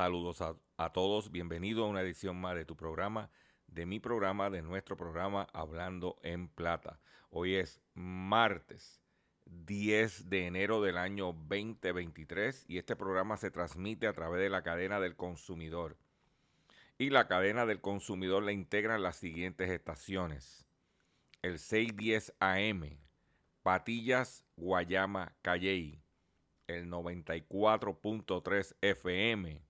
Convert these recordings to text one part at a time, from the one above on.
Saludos a, todos, bienvenido a una edición más de tu programa, de mi programa, de nuestro programa Hablando en Plata. Hoy es martes 10 de enero del año 2023 y este programa se transmite a través de la cadena del consumidor. Y la cadena del consumidor la integran las siguientes estaciones. El 610 AM, Patillas, Guayama, Calley. El 94.3 FM,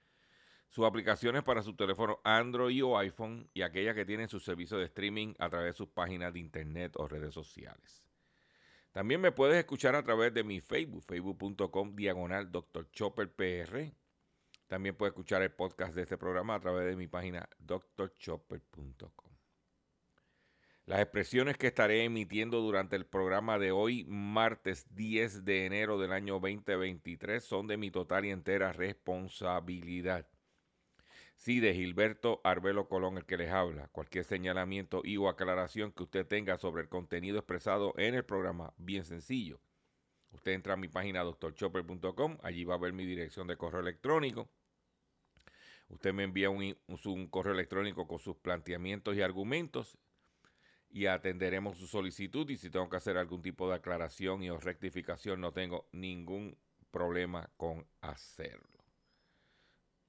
sus aplicaciones para su teléfono Android o iPhone y aquellas que tienen su servicio de streaming a través de sus páginas de internet o redes sociales. También me puedes escuchar a través de mi Facebook, facebook.com diagonal Dr. Chopper PR. También puedes escuchar el podcast de este programa a través de mi página drchopper.com. Las expresiones que estaré emitiendo durante el programa de hoy, martes 10 de enero del año 2023, son de mi total y entera responsabilidad. Sí, de Gilberto Arbelo Colón, el que les habla. Cualquier señalamiento y o aclaración que usted tenga sobre el contenido expresado en el programa, bien sencillo. Usted entra a mi página doctorchopper.com, allí va a ver mi dirección de correo electrónico. Usted me envía un, un, correo electrónico con sus planteamientos y argumentos y atenderemos su solicitud y si tengo que hacer algún tipo de aclaración y o rectificación no tengo ningún problema con hacerlo.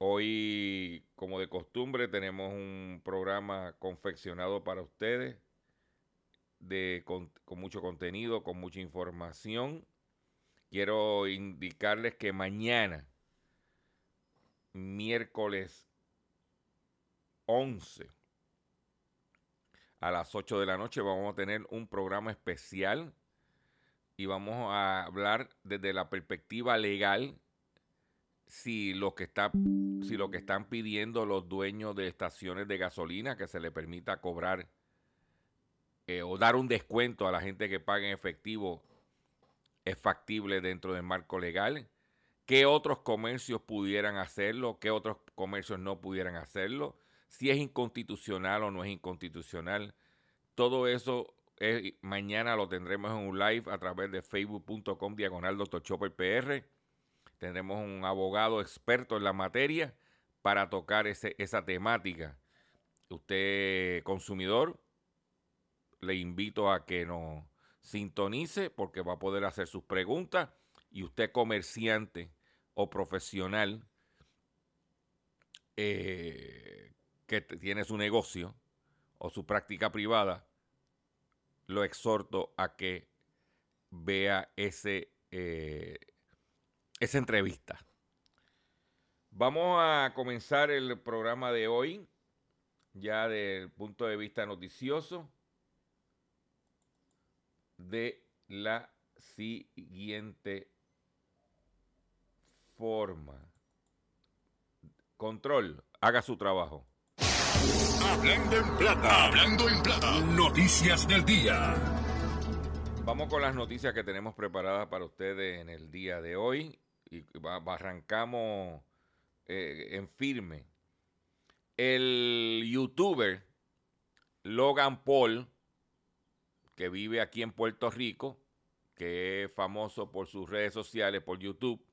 Hoy, como de costumbre, tenemos un programa confeccionado para ustedes de, con, mucho contenido, con mucha información. Quiero indicarles que mañana, miércoles 11, a las 8 de la noche, vamos a tener un programa especial y vamos a hablar desde la perspectiva legal si lo que si lo que están pidiendo los dueños de estaciones de gasolina que se le permita cobrar eh, o dar un descuento a la gente que paga en efectivo es factible dentro del marco legal. ¿Qué otros comercios pudieran hacerlo? ¿Qué otros comercios no pudieran hacerlo? Si es inconstitucional o no es inconstitucional. Todo eso Eh, mañana lo tendremos en un live a través de facebook.com diagonal Dr. Chopper PR. Tendremos un abogado experto en la materia para tocar ese, esa temática. Usted, consumidor, le invito a que nos sintonice porque va a poder hacer sus preguntas y usted comerciante o profesional eh, que tiene su negocio o su práctica privada, lo exhorto a que vea ese, eh, esa entrevista. Vamos a comenzar el programa de hoy, ya desde el punto de vista noticioso, de la siguiente forma. Control, haga su trabajo. Hablando en plata, hablando en plata, noticias del día. Vamos con las noticias que tenemos preparadas para ustedes en el día de hoy. Y arrancamos eh, en firme. El youtuber Logan Paul, que vive aquí en Puerto Rico, que es famoso por sus redes sociales, por YouTube,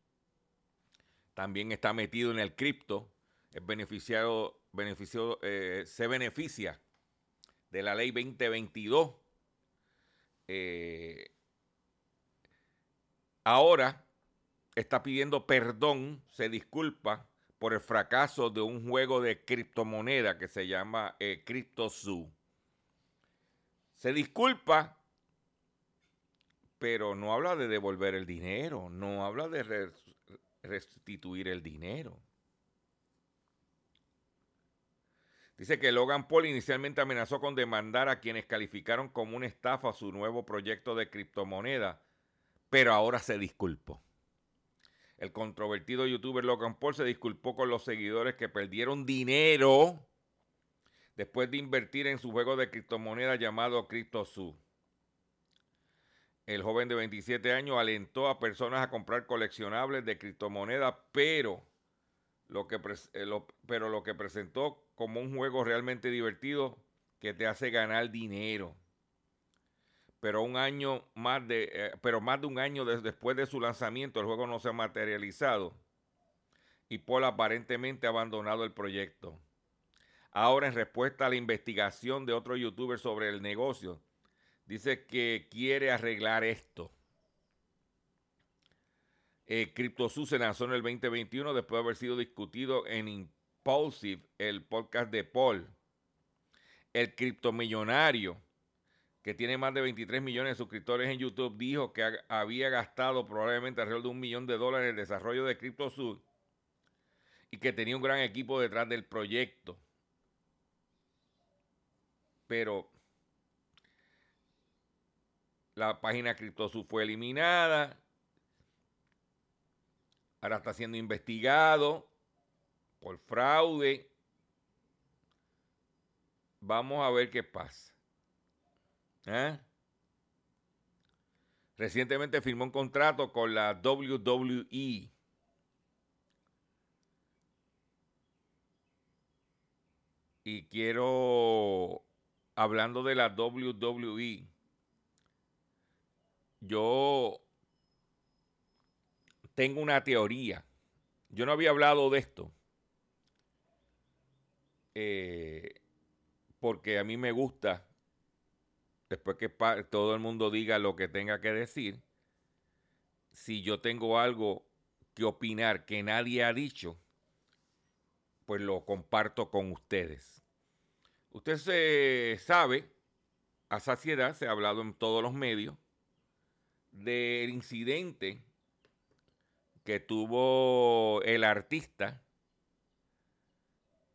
también está metido en el cripto, es beneficiado beneficio, eh, se beneficia de la ley 2022. Eh, ahora está pidiendo perdón, se disculpa por el fracaso de un juego de criptomoneda que se llama eh, CryptoZoo. Se disculpa, pero no habla de devolver el dinero, no habla de restituir el dinero. Dice que Logan Paul inicialmente amenazó con demandar a quienes calificaron como una estafa su nuevo proyecto de criptomoneda, pero ahora se disculpó. El controvertido youtuber Logan Paul se disculpó con los seguidores que perdieron dinero después de invertir en su juego de criptomoneda llamado CryptoZoo. El joven de 27 años alentó a personas a comprar coleccionables de criptomonedas, pero lo que, eh, pero lo que presentó como un juego realmente divertido que te hace ganar dinero. Pero un año más de, eh, pero más de un año después de su lanzamiento, el juego no se ha materializado y Paul aparentemente ha abandonado el proyecto. Ahora, en respuesta a la investigación de otro youtuber sobre el negocio, dice que quiere arreglar esto. Eh, CryptoSU se lanzó en el 2021 después de haber sido discutido en Impulsive, el podcast de Paul. El criptomillonario, que tiene más de 23 millones de suscriptores en YouTube, dijo que había gastado probablemente alrededor de un millón de dólares en el desarrollo de CryptoSud y que tenía un gran equipo detrás del proyecto. Pero la página CryptoSud fue eliminada. Ahora está siendo investigado por fraude. Vamos a ver qué pasa. ¿Eh? Recientemente firmó un contrato con la WWE. Y quiero, hablando de la WWE, yo tengo una teoría. Yo no había hablado de esto. Eh, porque a mí me gusta, después que todo el mundo diga lo que tenga que decir, si yo tengo algo que opinar que nadie ha dicho, pues lo comparto con ustedes. Usted se sabe, a saciedad, se ha hablado en todos los medios, del incidente que tuvo el artista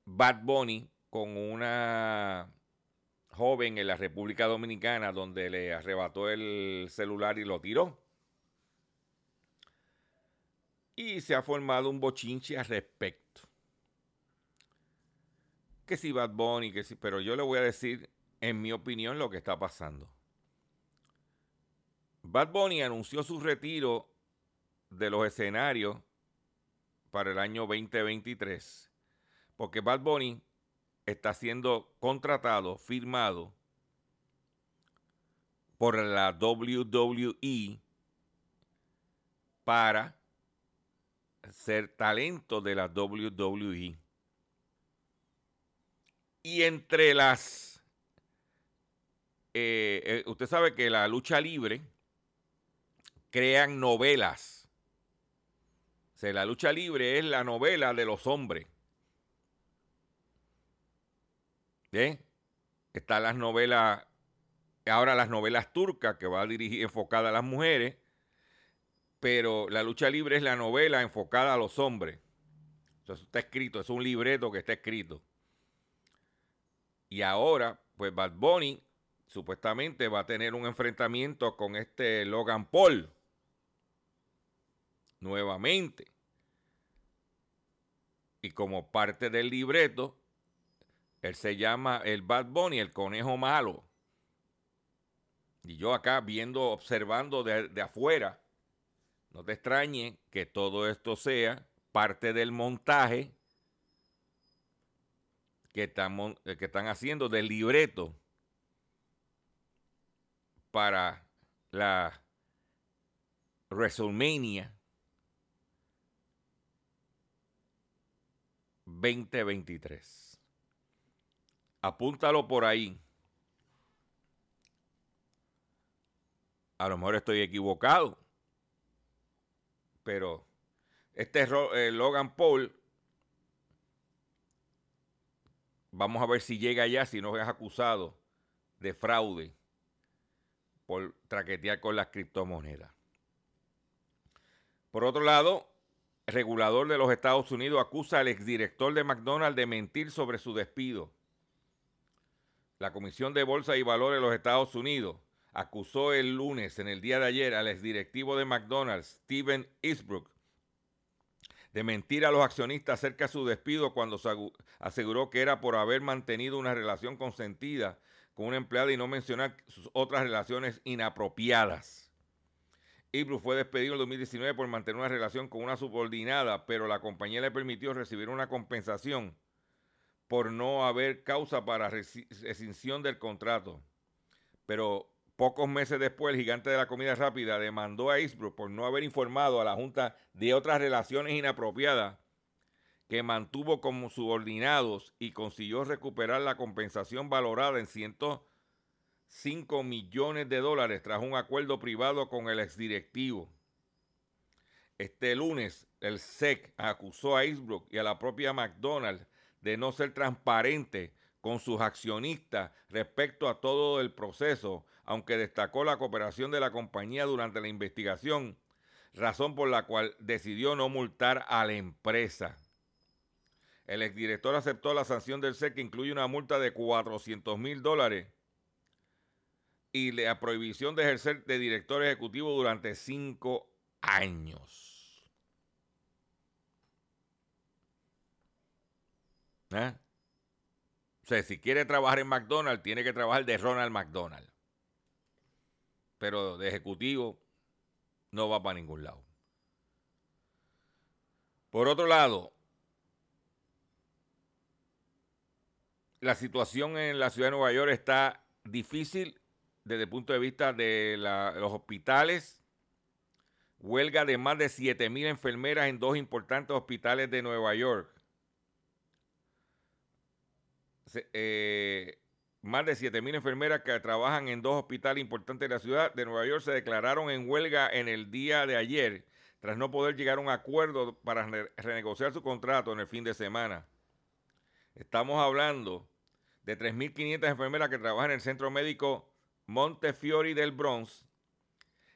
Bad Bunny con una joven en la República Dominicana donde le arrebató el celular y lo tiró. Y se ha formado un bochinche al respecto. Que si Bad Bunny, que si, pero yo le voy a decir, en mi opinión, lo que está pasando. Bad Bunny anunció su retiro de los escenarios para el año 2023 porque Bad Bunny está siendo contratado, firmado por la WWE para ser talento de la WWE. Y entre las... Eh, eh, usted sabe que la lucha libre crean novelas. O la lucha libre es la novela de los hombres. ¿Bien? Están las novelas, ahora las novelas turcas que va a dirigir enfocada a las mujeres pero la lucha libre es la novela enfocada a los hombres. Eso está escrito, es un libreto que está escrito. Y ahora, pues Bad Bunny supuestamente va a tener un enfrentamiento con este Logan Paul. Nuevamente. Y como parte del libreto, él se llama el Bad Bunny, el conejo malo. Y yo acá viendo, observando de, de afuera, no te extrañe que todo esto sea parte del montaje que están, eh, que están haciendo del libreto para la WrestleMania 2023. Apúntalo por ahí. A lo mejor estoy equivocado pero este eh, Logan Paul, vamos a ver si llega ya, si no es acusado de fraude por traquetear con las criptomonedas. Por otro lado, el regulador de los Estados Unidos acusa al exdirector de McDonald's de mentir sobre su despido. La Comisión de Bolsa y Valores de los Estados Unidos acusó el lunes, en el día de ayer, al exdirectivo de McDonald's, Steven Eastbrook, de mentir a los accionistas acerca de su despido cuando se aseguró que era por haber mantenido una relación consentida con una empleada y no mencionar sus otras relaciones inapropiadas. Eastbrook fue despedido en 2019 por mantener una relación con una subordinada, pero la compañía le permitió recibir una compensación por no haber causa para rescisión del contrato. Pero Pocos meses después, el gigante de la comida rápida demandó a Eastbrook por no haber informado a la Junta de otras relaciones inapropiadas que mantuvo como subordinados y consiguió recuperar la compensación valorada en 105 millones de dólares tras un acuerdo privado con el exdirectivo. Este lunes, el SEC acusó a Eastbrook y a la propia McDonald's de no ser transparente con sus accionistas respecto a todo el proceso aunque destacó la cooperación de la compañía durante la investigación, razón por la cual decidió no multar a la empresa. El exdirector aceptó la sanción del SEC que incluye una multa de 400 mil dólares y la prohibición de ejercer de director ejecutivo durante cinco años. ¿Eh? O sea, si quiere trabajar en McDonald's, tiene que trabajar de Ronald McDonald pero de ejecutivo no va para ningún lado. Por otro lado, la situación en la ciudad de Nueva York está difícil desde el punto de vista de los hospitales. Huelga de más de 7 mil enfermeras en dos importantes hospitales de Nueva York. Eh, más de 7.000 enfermeras que trabajan en dos hospitales importantes de la ciudad de Nueva York se declararon en huelga en el día de ayer tras no poder llegar a un acuerdo para renegociar su contrato en el fin de semana. Estamos hablando de 3.500 enfermeras que trabajan en el centro médico Montefiore del Bronx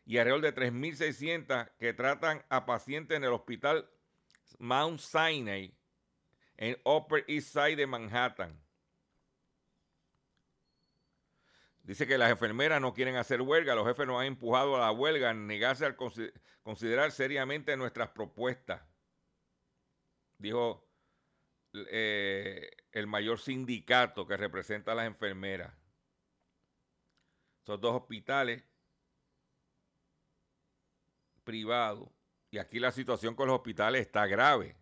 y alrededor de 3.600 que tratan a pacientes en el hospital Mount Sinai en Upper East Side de Manhattan. Dice que las enfermeras no quieren hacer huelga, los jefes nos han empujado a la huelga, negarse a considerar seriamente nuestras propuestas. Dijo eh, el mayor sindicato que representa a las enfermeras. Son dos hospitales privados. Y aquí la situación con los hospitales está grave.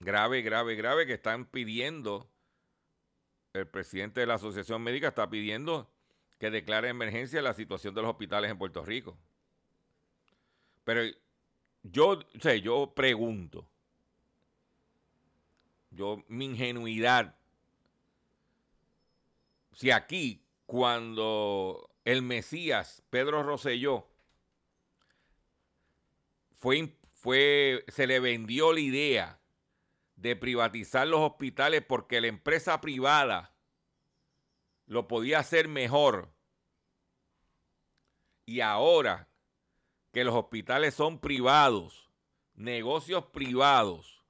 Grave, grave, grave, que están pidiendo el presidente de la Asociación Médica está pidiendo que declara emergencia la situación de los hospitales en Puerto Rico. Pero yo, sé, yo pregunto, yo, mi ingenuidad, si aquí, cuando el Mesías, Pedro Rosselló, fue, fue, se le vendió la idea de privatizar los hospitales porque la empresa privada lo podía hacer mejor. Y ahora que los hospitales son privados, negocios privados,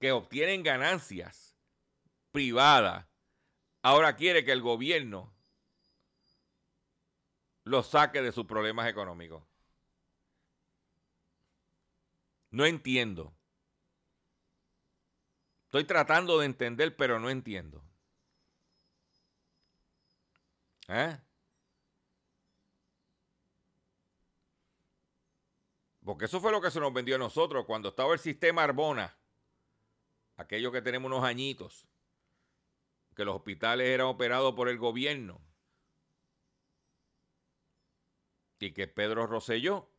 que obtienen ganancias privadas, ahora quiere que el gobierno los saque de sus problemas económicos. No entiendo. Estoy tratando de entender, pero no entiendo. ¿Eh? Porque eso fue lo que se nos vendió a nosotros cuando estaba el sistema Arbona, aquello que tenemos unos añitos, que los hospitales eran operados por el gobierno y que Pedro Rosselló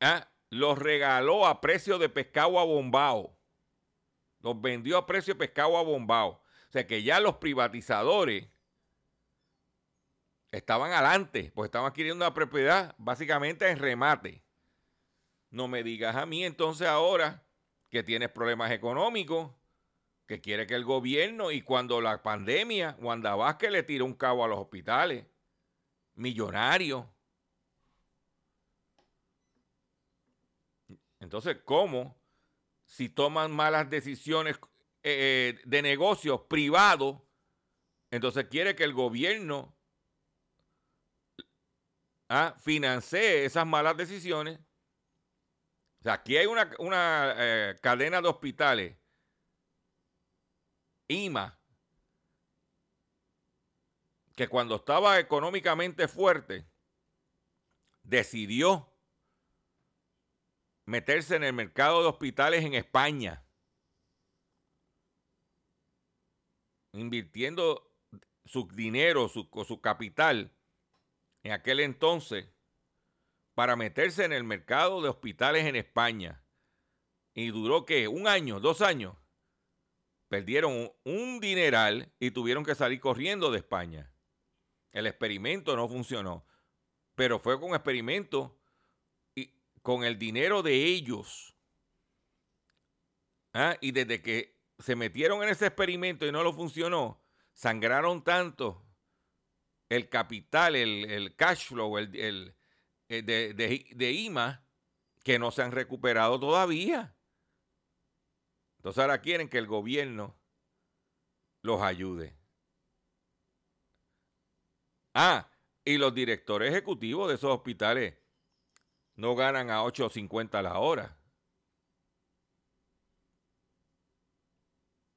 ah, los regaló a precio de pescado a bombao. Los vendió a precio de pescado a bombao. O sea que ya los privatizadores estaban adelante, pues estaban adquiriendo una propiedad básicamente en remate. No me digas a mí entonces ahora que tienes problemas económicos, que quiere que el gobierno y cuando la pandemia, Wanda Vázquez le tiró un cabo a los hospitales, millonario. Entonces, ¿cómo si toman malas decisiones eh, de negocios privados, entonces quiere que el gobierno ¿ah? esas malas decisiones. O sea, aquí hay una, eh, cadena de hospitales, IMA, que cuando estaba económicamente fuerte, decidió meterse en el mercado de hospitales en España, invirtiendo su dinero, su, su capital en aquel entonces para meterse en el mercado de hospitales en España. Y duró que un año, dos años. Perdieron un dineral y tuvieron que salir corriendo de España. El experimento no funcionó. Pero fue con experimento con el dinero de ellos. ¿Ah? Y desde que se metieron en ese experimento y no lo funcionó, sangraron tanto el capital, el, cash flow el, el eh, de, de, IMA que no se han recuperado todavía. Entonces ahora quieren que el gobierno los ayude. Ah, y los directores ejecutivos de esos hospitales no ganan a 8.50 la hora.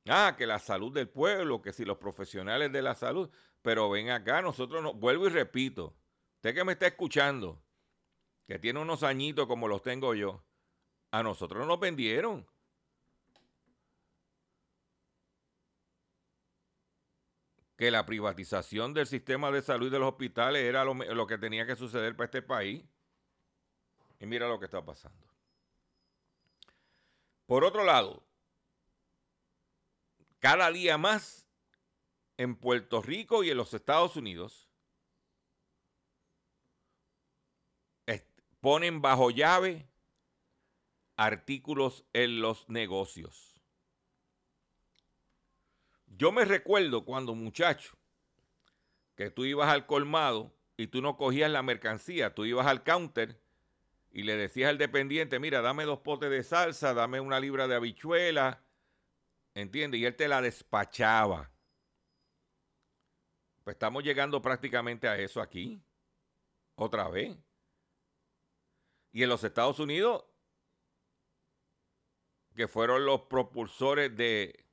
Ah, que la salud del pueblo, que si los profesionales de la salud. Pero ven acá, nosotros no, vuelvo y repito, usted que me está escuchando, que tiene unos añitos como los tengo yo, a nosotros no nos vendieron. Que la privatización del sistema de salud de los hospitales era lo, lo que tenía que suceder para este país. Y mira lo que está pasando. Por otro lado, cada día más en Puerto Rico y en los Estados Unidos ponen bajo llave artículos en los negocios. Yo me recuerdo cuando muchacho que tú ibas al colmado y tú no cogías la mercancía, tú ibas al counter y le decías al dependiente, mira, dame dos potes de salsa, dame una libra de habichuela, ¿entiendes? Y él te la despachaba. Pues estamos llegando prácticamente a eso aquí. Otra vez. Y en los Estados Unidos, que fueron los propulsores de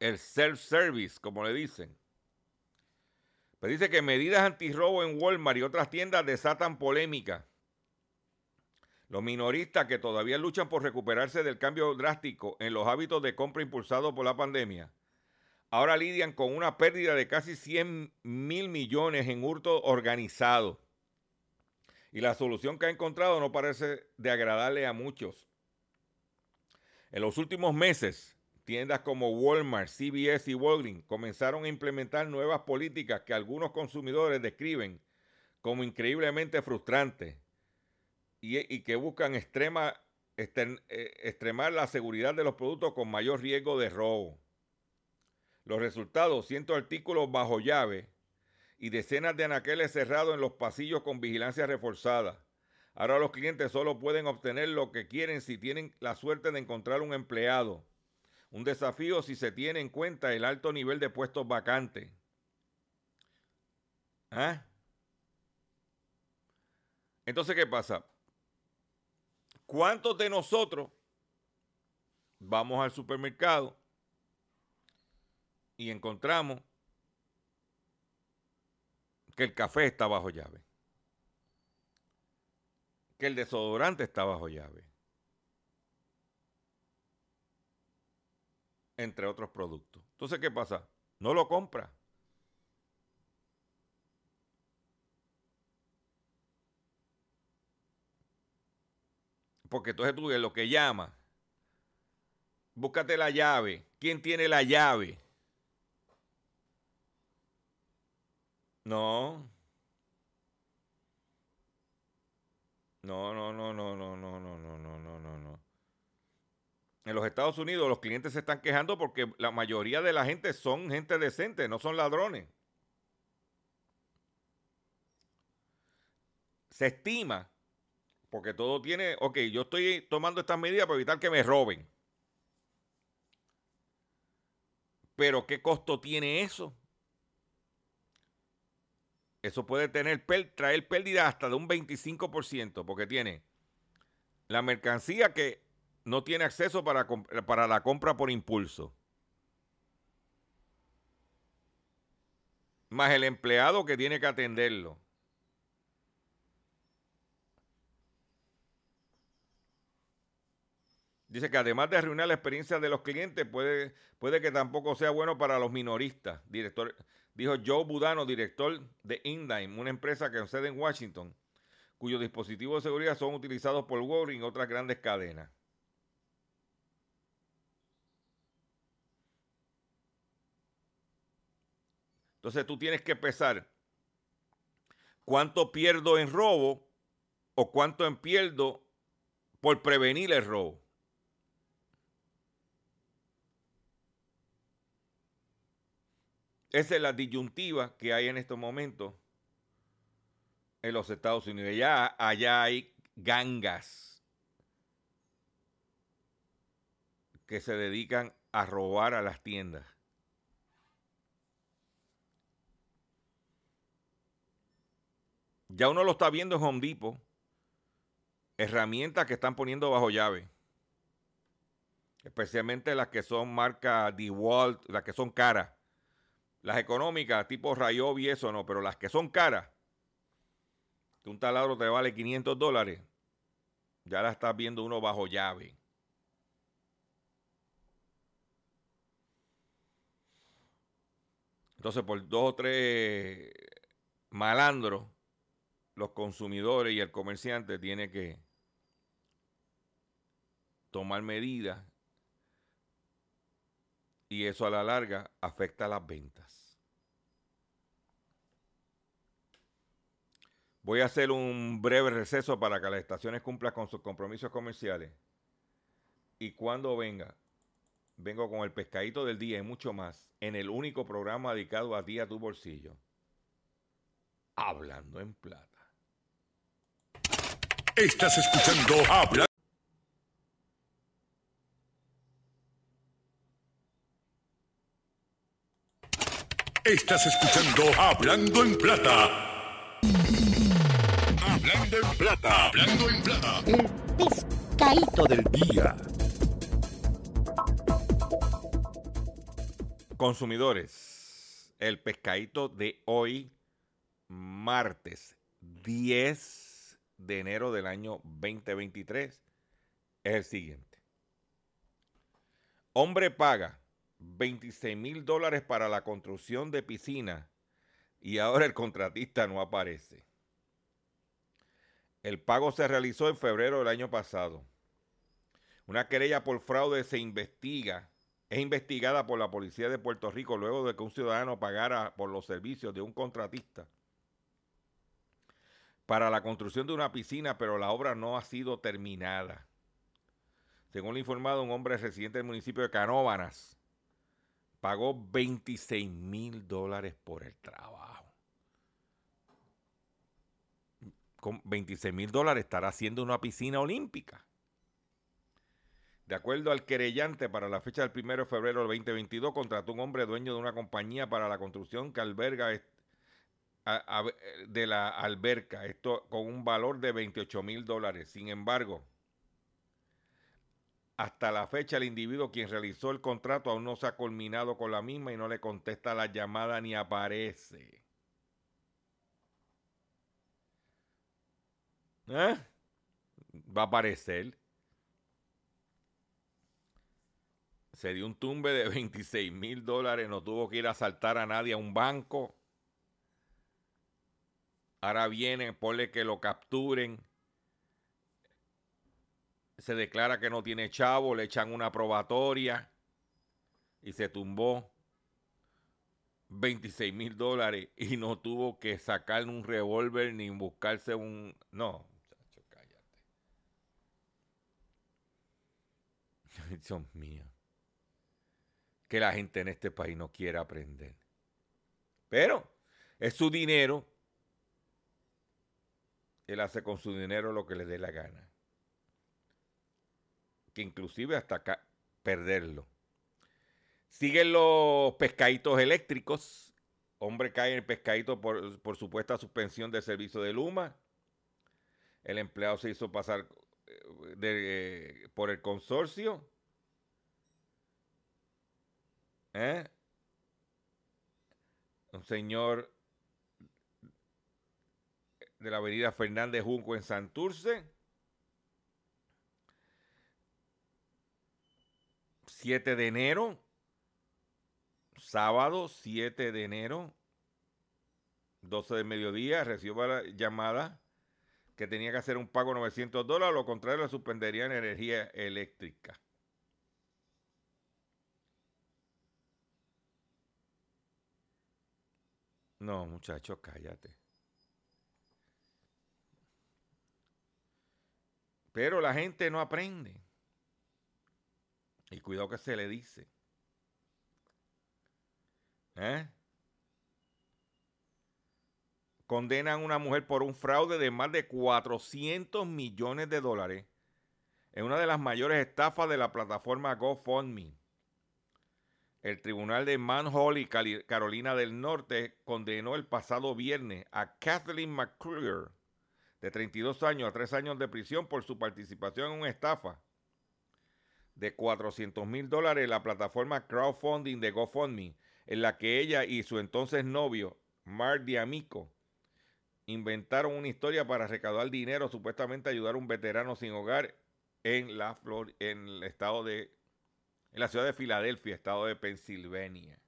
el self-service, como le dicen. Pues dice que medidas antirrobo en Walmart y otras tiendas desatan polémica. Los minoristas que todavía luchan por recuperarse del cambio drástico en los hábitos de compra impulsado por la pandemia ahora lidian con una pérdida de casi 100 mil millones en hurto organizado. Y la solución que ha encontrado no parece de agradarle a muchos. En los últimos meses, tiendas como Walmart, CVS y Walgreens comenzaron a implementar nuevas políticas que algunos consumidores describen como increíblemente frustrantes y, que buscan eh, extremar la seguridad de los productos con mayor riesgo de robo. Los resultados, cientos artículos bajo llave y decenas de anaqueles cerrados en los pasillos con vigilancia reforzada. Ahora los clientes solo pueden obtener lo que quieren si tienen la suerte de encontrar un empleado. Un desafío si se tiene en cuenta el alto nivel de puestos vacantes. ¿Ah? Entonces, ¿qué pasa? ¿Cuántos de nosotros vamos al supermercado y encontramos que el café está bajo llave, que el desodorante está bajo llave, entre otros productos. Entonces, ¿qué pasa? No lo compra. Porque entonces tú lo que llama, búscate la llave. ¿Quién tiene la llave? No. No, no, no, no, no, no, no, no, no, no, no, no. En los Estados Unidos los clientes se están quejando porque la mayoría de la gente son gente decente, no son ladrones. Se estima, porque todo tiene, ok, yo estoy tomando estas medidas para evitar que me roben. Pero ¿qué costo tiene eso? eso puede tener, traer pérdida hasta de un 25%, porque tiene la mercancía que no tiene acceso para, para la compra por impulso. Más el empleado que tiene que atenderlo. Dice que además de arruinar la experiencia de los clientes, puede, puede que tampoco sea bueno para los minoristas. Director, dijo Joe Budano, director de Indime, una empresa que sede en Washington, cuyos dispositivos de seguridad son utilizados por Walgreens y otras grandes cadenas. Entonces tú tienes que pesar cuánto pierdo en robo o cuánto pierdo por prevenir el robo. Esa es la disyuntiva que hay en estos momentos en los Estados Unidos. Ya allá hay gangas que se dedican a robar a las tiendas. Ya uno lo está viendo en Home Depot. Herramientas que están poniendo bajo llave. Especialmente las que son marca DeWalt, las que son caras. Las económicas, tipo Rayobi y eso no, pero las que son caras, que un taladro te vale 500 dólares, ya la estás viendo uno bajo llave. Entonces, por dos o tres malandros, los consumidores y el comerciante tienen que tomar medidas y eso a la larga afecta las ventas. Voy a hacer un breve receso para que las estaciones cumplan con sus compromisos comerciales. Y cuando venga, vengo con el pescadito del día y mucho más en el único programa dedicado a ti, a tu bolsillo. Hablando en plata. Estás escuchando Habla. Estás escuchando Hablando en Plata. Hablando en Plata. Hablando en Plata. El pescadito del día. Consumidores, el pescadito de hoy, martes 10 de enero del año 2023, es el siguiente. Hombre paga 26 mil dólares para la construcción de piscina y ahora el contratista no aparece. El pago se realizó en febrero del año pasado. Una querella por fraude se investiga, es investigada por la Policía de Puerto Rico luego de que un ciudadano pagara por los servicios de un contratista para la construcción de una piscina, pero la obra no ha sido terminada. Según lo informado, un hombre residente del municipio de Canóvanas pagó 26 mil dólares por el trabajo. Con 26 mil dólares estará haciendo una piscina olímpica. De acuerdo al querellante, para la fecha del 1 de febrero del 2022, contrató un hombre dueño de una compañía para la construcción que alberga de la alberca, esto con un valor de 28 mil dólares. Sin embargo, hasta la fecha el individuo quien realizó el contrato aún no se ha culminado con la misma y no le contesta la llamada ni aparece. ¿Eh? Va a aparecer. Se dio un tumbe de 26 mil dólares, no tuvo que ir a asaltar a nadie a un banco. Ahora viene, ponle que lo capturen. Se declara que no tiene chavo, le echan una probatoria y se tumbó 26 mil dólares y no tuvo que sacar un revólver ni buscarse un... No, muchacho, cállate. Dios mío. Que la gente en este país no quiere aprender. Pero es su dinero él hace con su dinero lo que le dé la gana. Que inclusive hasta acá perderlo. Siguen los pescaditos eléctricos. Hombre cae en el pescadito por, supuesta suspensión de servicio de Luma. El empleado se hizo pasar eh, por el consorcio. ¿Eh? Un señor de la avenida Fernández Junco en Santurce. 7 de enero, sábado 7 de enero, 12 del mediodía, recibió la llamada que tenía que hacer un pago de 900 dólares, lo contrario le suspenderían energía eléctrica. No, muchachos, cállate. Pero la gente no aprende. Y cuidado que se le dice. ¿Eh? Condenan a una mujer por un fraude de más de 400 millones de dólares en una de las mayores estafas de la plataforma GoFundMe. El tribunal de Manhole y Carolina del Norte condenó el pasado viernes a Kathleen McClure de 32 años a 3 años de prisión por su participación en una estafa de 400 mil dólares en la plataforma crowdfunding de GoFundMe, en la que ella y su entonces novio, Mark Diamico, inventaron una historia para recaudar dinero, supuestamente ayudar a un veterano sin hogar en, la Flor en el estado de, en la ciudad de Filadelfia, estado de Pensilvania.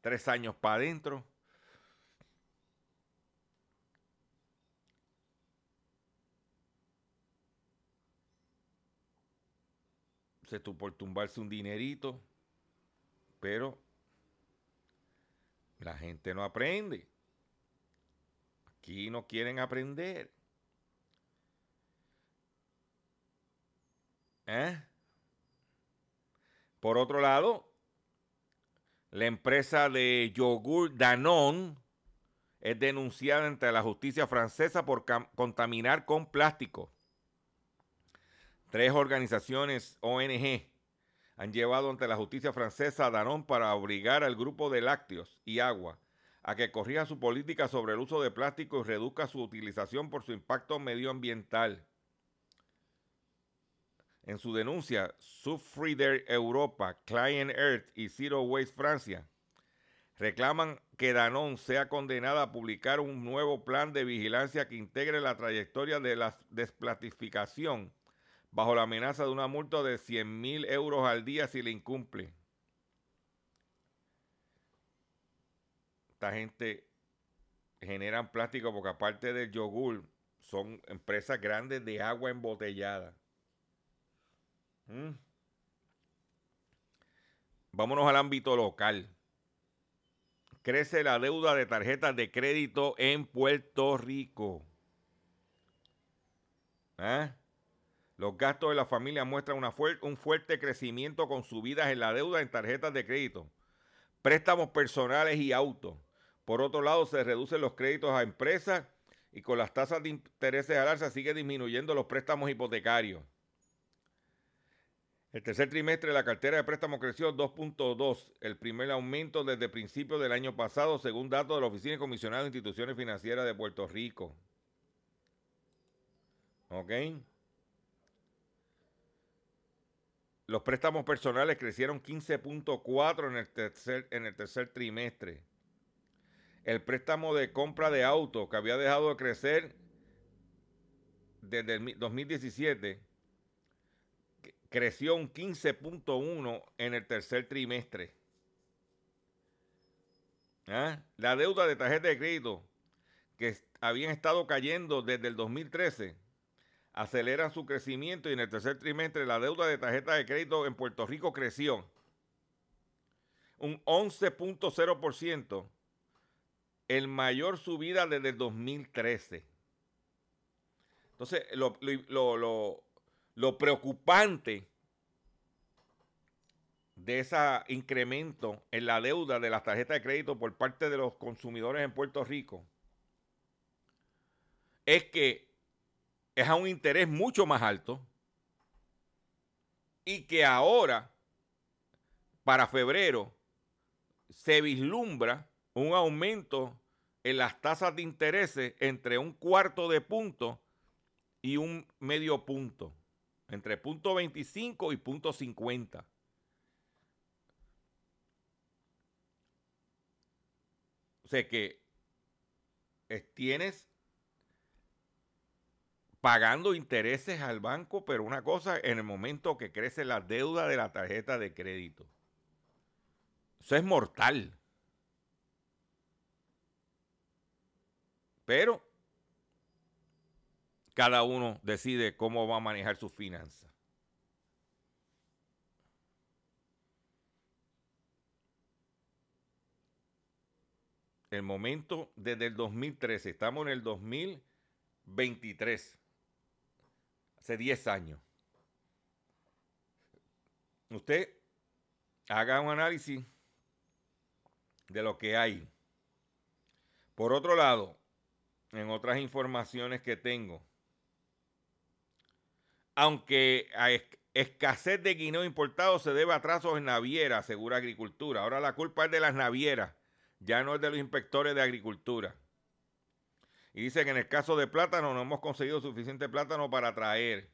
Tres años para adentro se por tumbarse un dinerito, pero la gente no aprende. Aquí no quieren aprender. ¿Eh? Por otro lado, la empresa de yogur Danone es denunciada ante la justicia francesa por contaminar con plástico Tres organizaciones ONG han llevado ante la justicia francesa a Danone para obligar al grupo de lácteos y agua a que corrija su política sobre el uso de plástico y reduzca su utilización por su impacto medioambiental. En su denuncia, Subfrider Europa, Client Earth y Zero Waste Francia reclaman que Danone sea condenada a publicar un nuevo plan de vigilancia que integre la trayectoria de la desplatificación bajo la amenaza de una multa de 100 mil euros al día si le incumple. Esta gente generan plástico porque aparte del yogur, son empresas grandes de agua embotellada. Mm. Vámonos al ámbito local. Crece la deuda de tarjetas de crédito en Puerto Rico. ¿Eh? Los gastos de la familia muestran un fuerte crecimiento con subidas en la deuda en tarjetas de crédito, préstamos personales y autos. Por otro lado, se reducen los créditos a empresas y con las tasas de intereses al alza sigue disminuyendo los préstamos hipotecarios. El tercer trimestre la cartera de préstamos creció 2.2, el primer aumento desde principios del año pasado, según datos de la Oficina de Comisionado de Instituciones Financieras de Puerto Rico. ¿Ok? Los préstamos personales crecieron 15.4 en, el tercer, en el tercer trimestre. El préstamo de compra de auto, que había dejado de crecer desde el 2017, creció un 15.1 en el tercer trimestre. ¿Ah? La deuda de tarjeta de crédito, que habían estado cayendo desde el 2013, aceleran su crecimiento y en el tercer trimestre la deuda de tarjeta de crédito en Puerto Rico creció un 11.0%, el mayor subida desde el 2013. Entonces, lo, lo preocupante de ese incremento en la deuda de las tarjetas de crédito por parte de los consumidores en Puerto Rico es que es a un interés mucho más alto y que ahora, para febrero, se vislumbra un aumento en las tasas de interés entre un cuarto de punto y un medio punto, entre punto 25 y punto 50. O sea que tienes pagando intereses al banco, pero una cosa en el momento que crece la deuda de la tarjeta de crédito. Eso es mortal. Pero cada uno decide cómo va a manejar sus finanzas. El momento desde el 2013, estamos en el 2023 hace 10 años. Usted haga un análisis de lo que hay. Por otro lado, en otras informaciones que tengo, aunque a escasez de guineo importado se debe a atrasos en naviera, asegura Agricultura. Ahora la culpa es de las navieras, ya no es de los inspectores de Agricultura. Y dice que en el caso de plátano no hemos conseguido suficiente plátano para traer.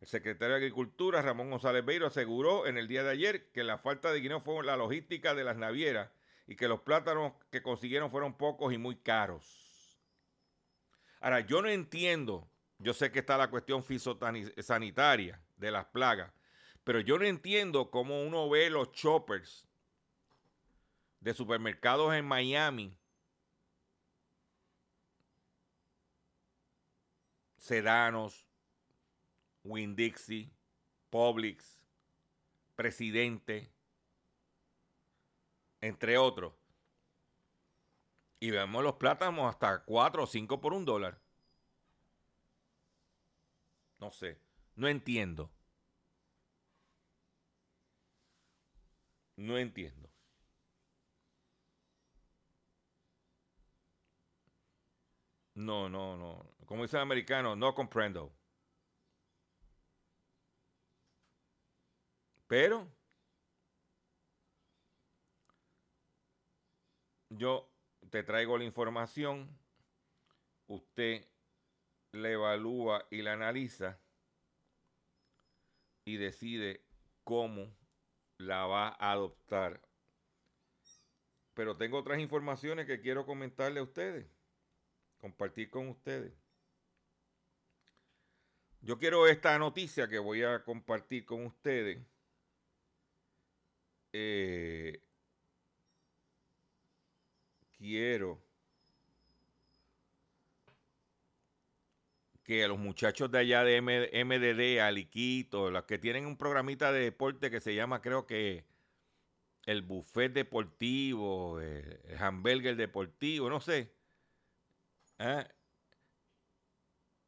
El secretario de Agricultura, Ramón González Beiro, aseguró en el día de ayer que la falta de guineo fue la logística de las navieras y que los plátanos que consiguieron fueron pocos y muy caros. Ahora, yo no entiendo, yo sé que está la cuestión sanitaria de las plagas, pero yo no entiendo cómo uno ve los choppers de supermercados en Miami Sedanos, Winn-Dixie, Publix, Presidente, entre otros. Y vemos los plátanos hasta 4 o 5 por un dólar. No sé, no entiendo. No entiendo. No, no, no. Como dice el americano, no comprendo. Pero yo te traigo la información, usted la evalúa y la analiza y decide cómo la va a adoptar. Pero tengo otras informaciones que quiero comentarle a ustedes compartir con ustedes. Yo quiero esta noticia que voy a compartir con ustedes. Eh, quiero que los muchachos de allá de MDD, Aliquito, los que tienen un programita de deporte que se llama, creo que el buffet deportivo, el, hamburger deportivo, no sé. ¿eh?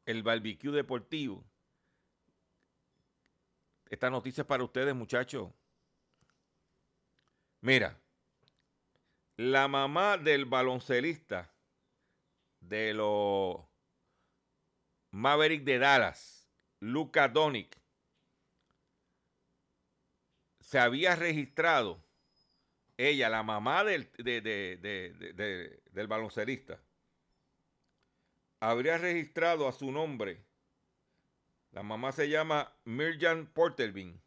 El barbecue deportivo. Esta noticia es para ustedes, muchachos. Mira, la mamá del baloncelista de los Maverick de Dallas, Luca Donick, se había registrado, ella, la mamá del, del baloncelista, habría registrado a su nombre, la mamá se llama Mirjan Portervin,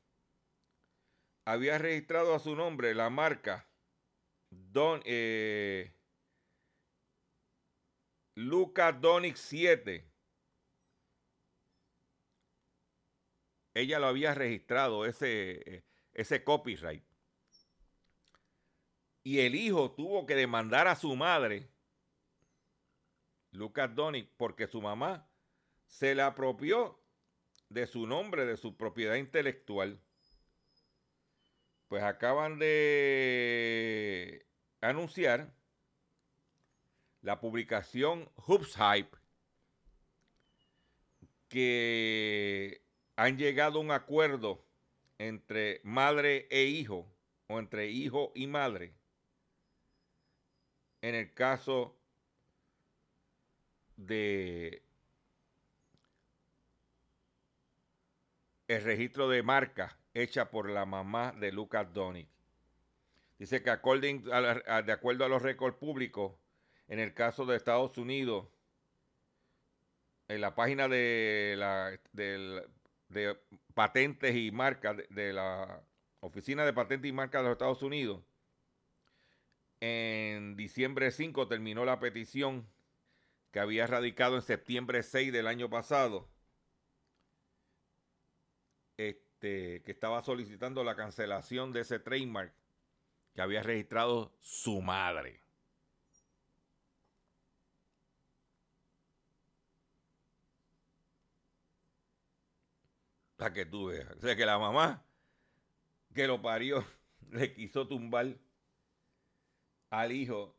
había registrado a su nombre la marca Don, eh, Luca Donic 7. Ella lo había registrado, ese, ese copyright. Y el hijo tuvo que demandar a su madre, Lucas Donic, porque su mamá se le apropió de su nombre, de su propiedad intelectual. Pues acaban de anunciar la publicación Hoops Hype que han llegado a un acuerdo entre madre e hijo o entre hijo y madre en el caso de el registro de marca hecha por la mamá de Lucas Donick. Dice que de acuerdo a los récords públicos, en el caso de Estados Unidos, en la página de, la, de, patentes y marcas de, la Oficina de Patentes y Marcas de los Estados Unidos, en diciembre 5 terminó la petición que había radicado en septiembre 6 del año pasado. Este, que estaba solicitando la cancelación de ese trademark que había registrado su madre. Para que tú veas. O sea, que la mamá que lo parió le quiso tumbar al hijo.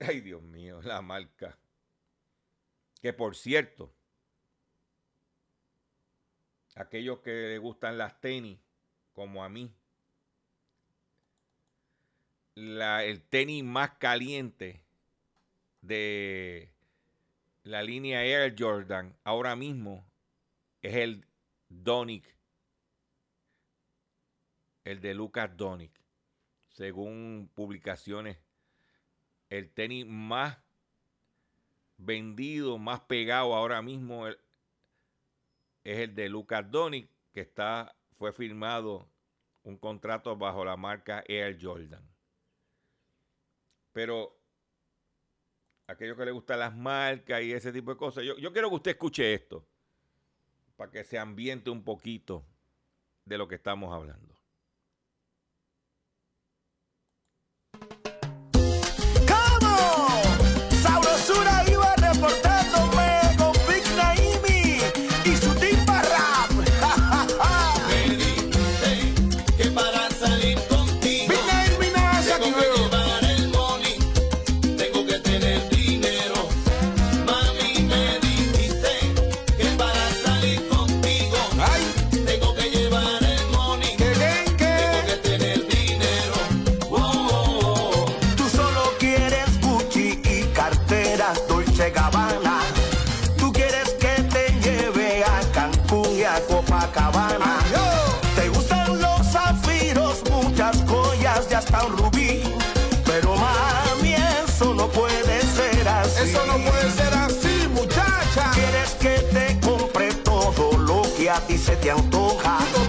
Ay, Dios mío, la marca. Que por cierto, aquellos que les gustan las tenis, como a mí, el tenis más caliente de la línea Air Jordan ahora mismo es el Donic, el de Lucas Donic. Según publicaciones, el tenis más vendido, más pegado ahora mismo es el de Lucas Donick, que está, fue firmado un contrato bajo la marca Air Jordan. Pero aquellos que les gustan las marcas y ese tipo de cosas, yo, yo quiero que usted escuche esto, para que se ambiente un poquito de lo que estamos hablando. Te antoja. Y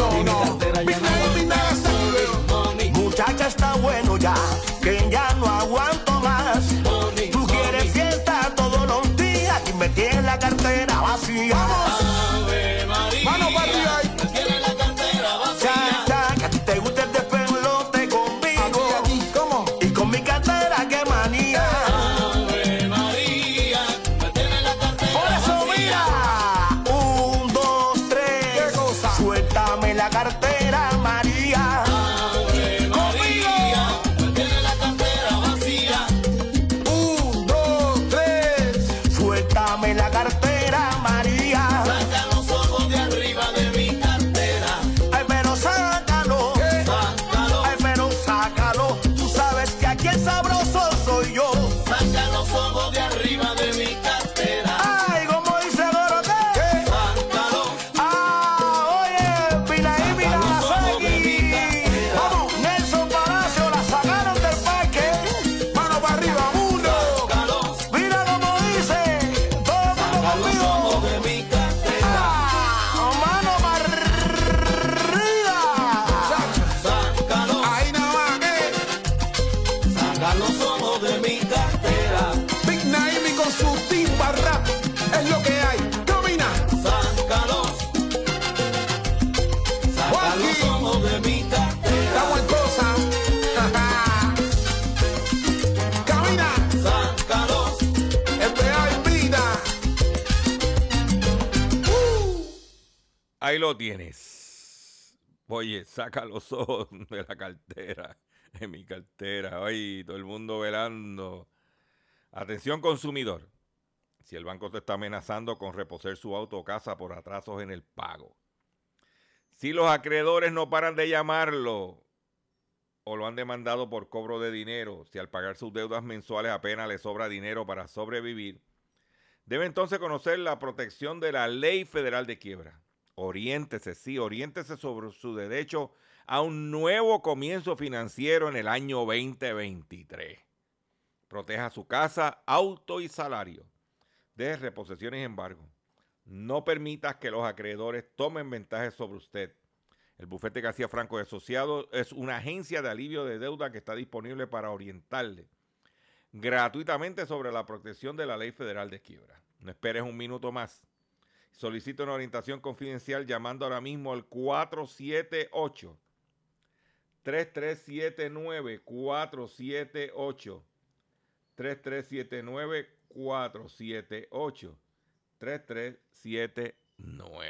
No, no, Ahí lo tienes. Oye, saca los ojos de la cartera, de mi cartera. Ay, todo el mundo velando. Atención consumidor. Si el banco te está amenazando con reposer su auto o casa por atrasos en el pago. Si los acreedores no paran de llamarlo o lo han demandado por cobro de dinero, si al pagar sus deudas mensuales apenas le sobra dinero para sobrevivir, debe entonces conocer la protección de la ley federal de quiebra. Oriéntese, sí, oriéntese sobre su derecho a un nuevo comienzo financiero en el año 2023. Proteja su casa, auto y salario de reposiciones y embargo. No permitas que los acreedores tomen ventaja sobre usted. El bufete García Franco y Asociados es una agencia de alivio de deuda que está disponible para orientarle gratuitamente sobre la protección de la ley federal de quiebra. No esperes un minuto más. Solicita una orientación confidencial llamando ahora mismo al 478 3379 478 3379 478 3379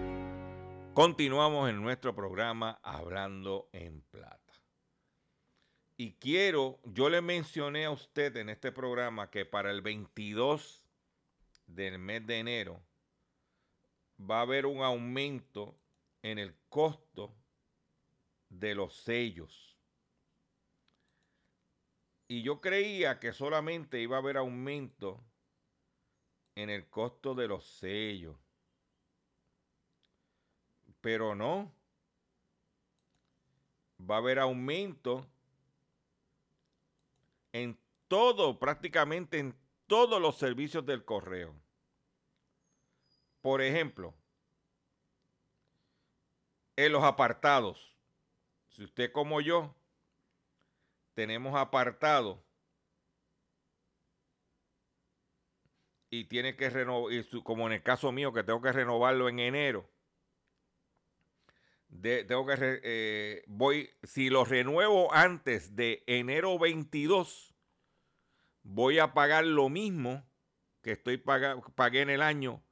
Continuamos en nuestro programa Hablando en Plata. Y quiero, yo le mencioné a usted en este programa que para el 22 del mes de enero va a haber un aumento en el costo de los sellos. Y yo creía que solamente iba a haber aumento en el costo de los sellos. Pero no. Va a haber aumento en todo, prácticamente en todos los servicios del correo. Por ejemplo, en los apartados. Si usted como yo tenemos apartados y tiene que renovar, como en el caso mío que tengo que renovarlo en enero, de, tengo que, eh, voy, si lo renuevo antes de enero 22, voy a pagar lo mismo que estoy paga, pagué en el año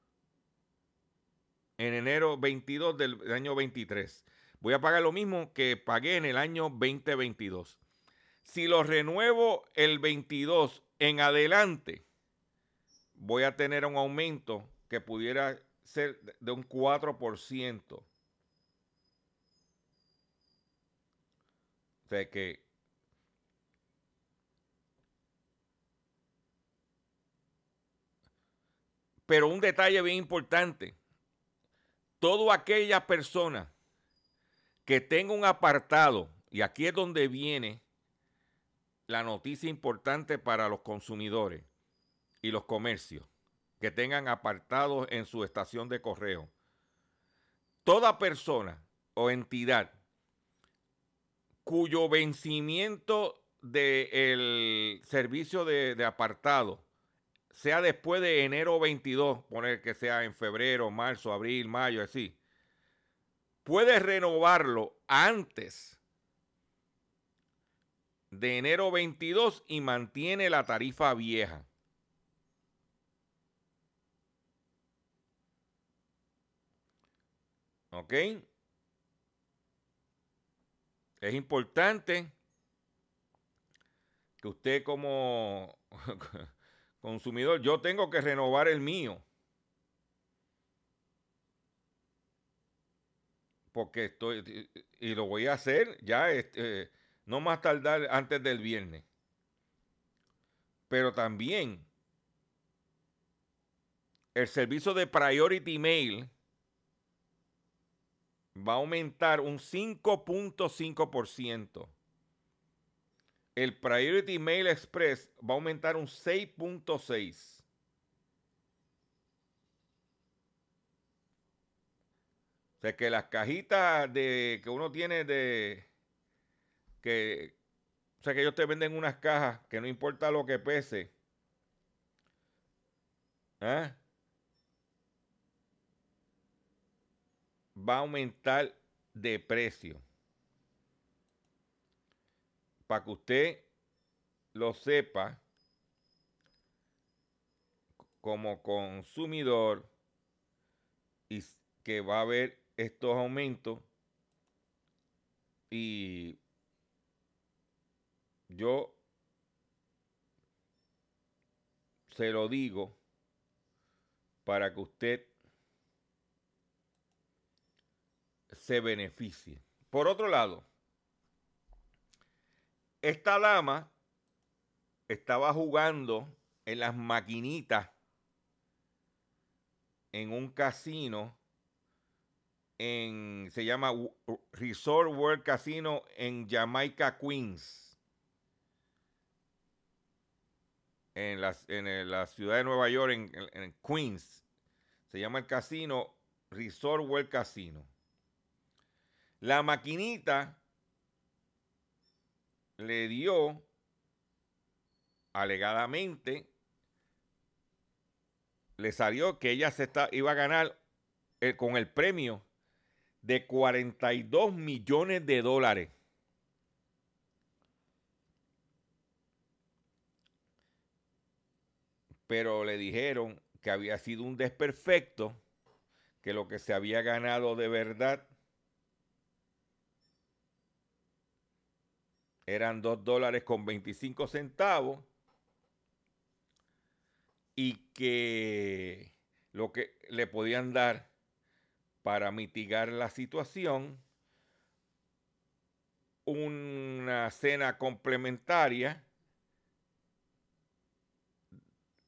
en enero 22 del año 23. Voy a pagar lo mismo que pagué en el año 2022. Si lo renuevo el 22 en adelante, voy a tener un aumento que pudiera ser de un 4%. O sea que Pero un detalle bien importante. Toda aquella persona que tenga un apartado, y aquí es donde viene la noticia importante para los consumidores y los comercios, que tengan apartados en su estación de correo. Toda persona o entidad cuyo vencimiento del servicio de, de apartado sea después de enero 22, poner que sea en febrero, marzo, abril, mayo, así, puede renovarlo antes de enero 22 y mantiene la tarifa vieja. ¿Ok? Es importante que usted como consumidor, yo tengo que renovar el mío. Porque estoy, y lo voy a hacer ya, este, no más tardar antes del viernes. Pero también el servicio de Priority Mail va a aumentar un 5.5% el Priority Mail Express va a aumentar un 6.6. O sea que las cajitas de que uno tiene de que o sea que ellos te venden unas cajas que no importa lo que pese. ¿eh? Va a aumentar de precio. Para que usted lo sepa como consumidor y que va a haber estos aumentos y yo se lo digo para que usted se beneficie. Por otro lado, esta dama estaba jugando en las maquinitas en un casino en se llama Resort World Casino en Jamaica Queens. En la, en la ciudad de Nueva York en, en Queens. Se llama el casino Resort World Casino la maquinita le dio alegadamente le salió que ella se iba a ganar eh, con el premio de 42 millones de dólares. Pero le dijeron que había sido un desperfecto, que lo que se había ganado de verdad eran 2 dólares con 25 centavos y que lo que le podían dar para mitigar la situación una cena complementaria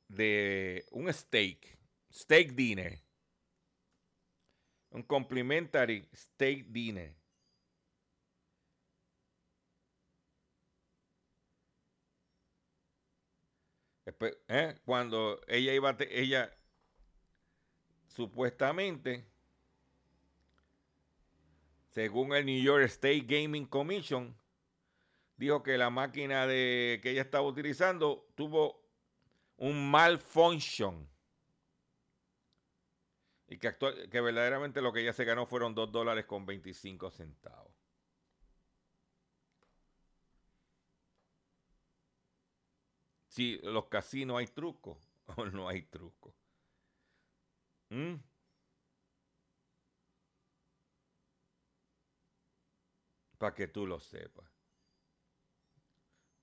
de un steak, steak dinner, un complimentary steak dinner ¿eh? cuando ella iba, ella supuestamente, según el New York State Gaming Commission, dijo que la máquina de, que ella estaba utilizando tuvo un malfunction. Y que, que verdaderamente lo que ella se ganó fueron 2 dólares con 25 centavos. si los casinos hay truco o no hay truco. ¿Mm? Para que tú lo sepas.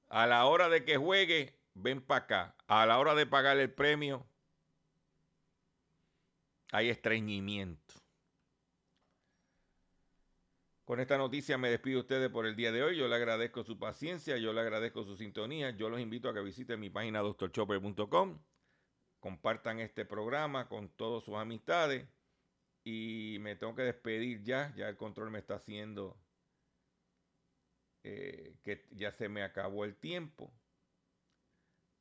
A la hora de que juegue, ven para acá. A la hora de pagar el premio, hay estreñimiento. Con esta noticia me despido de ustedes por el día de hoy. Yo le agradezco su paciencia, yo le agradezco su sintonía. Yo los invito a que visiten mi página doctorchopper.com. Compartan este programa con todas sus amistades. Y me tengo que despedir ya. Ya el control me está haciendo eh, que ya se me acabó el tiempo.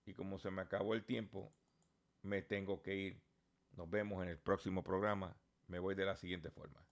Y como se me acabó el tiempo, me tengo que ir. Nos vemos en el próximo programa. Me voy de la siguiente forma.